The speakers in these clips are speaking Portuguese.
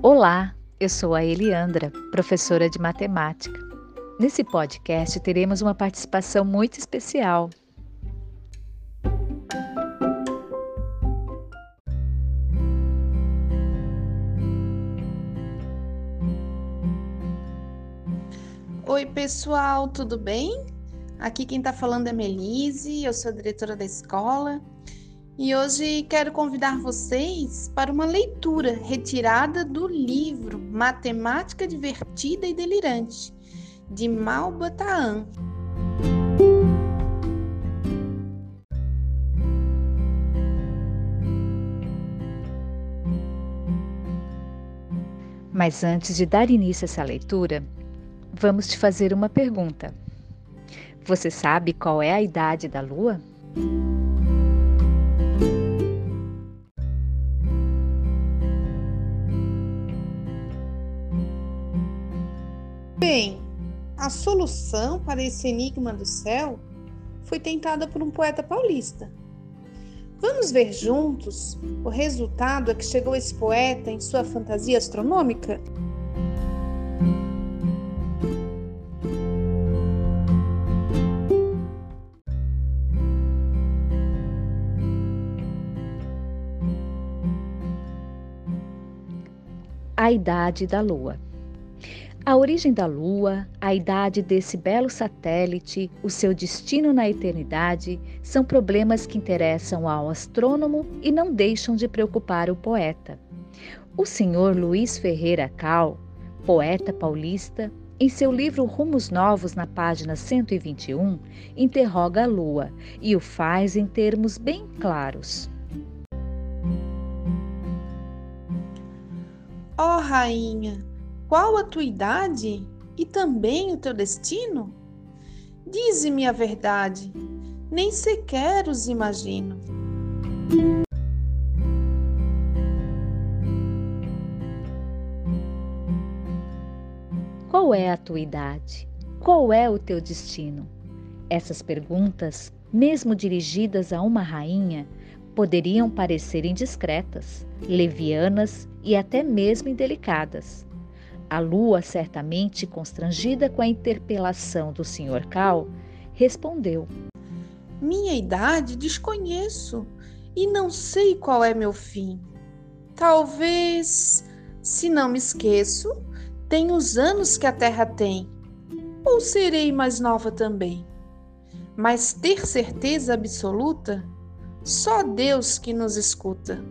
Olá, eu sou a Eliandra, professora de matemática. Nesse podcast teremos uma participação muito especial. Oi, pessoal, tudo bem? Aqui quem está falando é Melise, eu sou diretora da escola e hoje quero convidar vocês para uma leitura retirada do livro Matemática Divertida e Delirante, de Malba Taan. Mas antes de dar início a essa leitura, vamos te fazer uma pergunta. Você sabe qual é a idade da Lua? Bem, a solução para esse enigma do céu foi tentada por um poeta paulista. Vamos ver juntos o resultado a que chegou esse poeta em sua fantasia astronômica? A idade da Lua. A origem da Lua, a idade desse belo satélite, o seu destino na eternidade são problemas que interessam ao astrônomo e não deixam de preocupar o poeta. O senhor Luiz Ferreira Cal, poeta paulista, em seu livro Rumos Novos, na página 121, interroga a Lua e o faz em termos bem claros. Ó oh, rainha, qual a tua idade e também o teu destino? Dize-me a verdade, nem sequer os imagino. Qual é a tua idade? Qual é o teu destino? Essas perguntas, mesmo dirigidas a uma rainha, poderiam parecer indiscretas, levianas e até mesmo indelicadas. A lua, certamente constrangida com a interpelação do Sr. Cal, respondeu: Minha idade desconheço e não sei qual é meu fim. Talvez, se não me esqueço, tenha os anos que a Terra tem, ou serei mais nova também. Mas ter certeza absoluta, só Deus que nos escuta.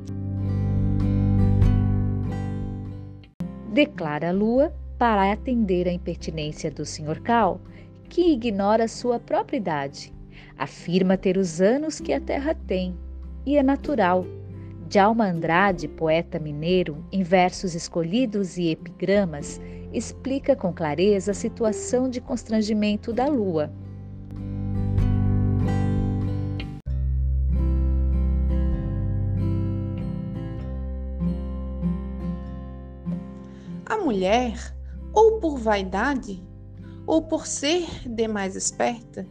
Declara a Lua para atender à impertinência do Sr. Cal, que ignora sua própria idade. Afirma ter os anos que a Terra tem, e é natural. Djalma Andrade, poeta mineiro, em versos escolhidos e epigramas, explica com clareza a situação de constrangimento da Lua. A mulher, ou por vaidade, ou por ser demais esperta,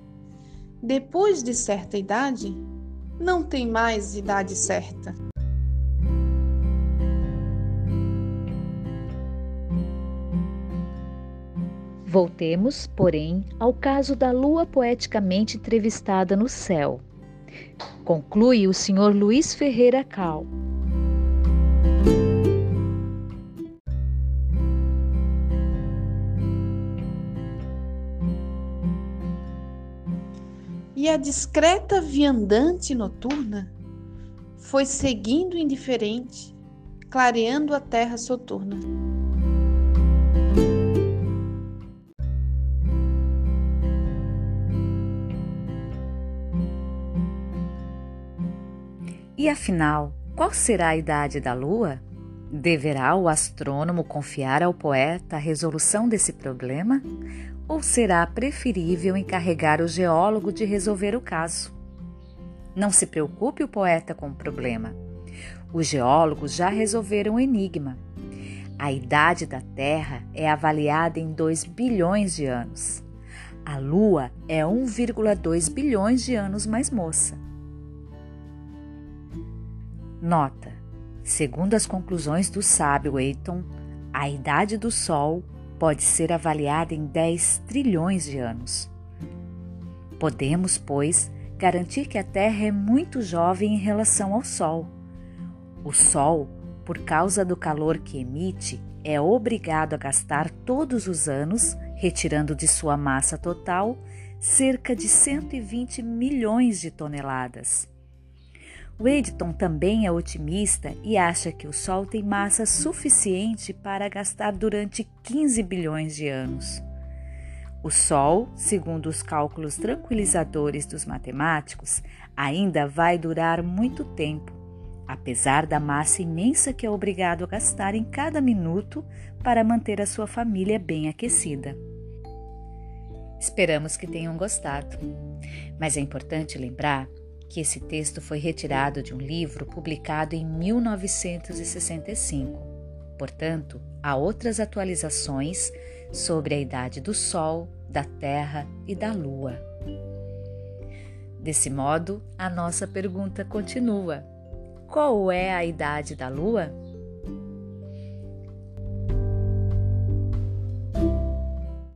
depois de certa idade, não tem mais idade certa. Voltemos, porém, ao caso da lua poeticamente entrevistada no céu. Conclui o Sr. Luiz Ferreira Cal. E a discreta viandante noturna foi seguindo indiferente, clareando a terra soturna. E afinal, qual será a idade da lua? Deverá o astrônomo confiar ao poeta a resolução desse problema? Ou será preferível encarregar o geólogo de resolver o caso? Não se preocupe o poeta com o problema. Os geólogos já resolveram o enigma. A idade da Terra é avaliada em 2 bilhões de anos. A Lua é 1,2 bilhões de anos mais moça. Nota: segundo as conclusões do sábio Eiton, a idade do Sol pode ser avaliada em 10 trilhões de anos. Podemos, pois, garantir que a Terra é muito jovem em relação ao Sol. O Sol, por causa do calor que emite, é obrigado a gastar todos os anos, retirando de sua massa total cerca de 120 milhões de toneladas. O Editon também é otimista e acha que o Sol tem massa suficiente para gastar durante 15 bilhões de anos. O Sol, segundo os cálculos tranquilizadores dos matemáticos, ainda vai durar muito tempo, apesar da massa imensa que é obrigado a gastar em cada minuto para manter a sua família bem aquecida. Esperamos que tenham gostado, mas é importante lembrar que esse texto foi retirado de um livro publicado em 1965. Portanto, há outras atualizações sobre a idade do Sol, da Terra e da Lua. Desse modo, a nossa pergunta continua: qual é a idade da Lua?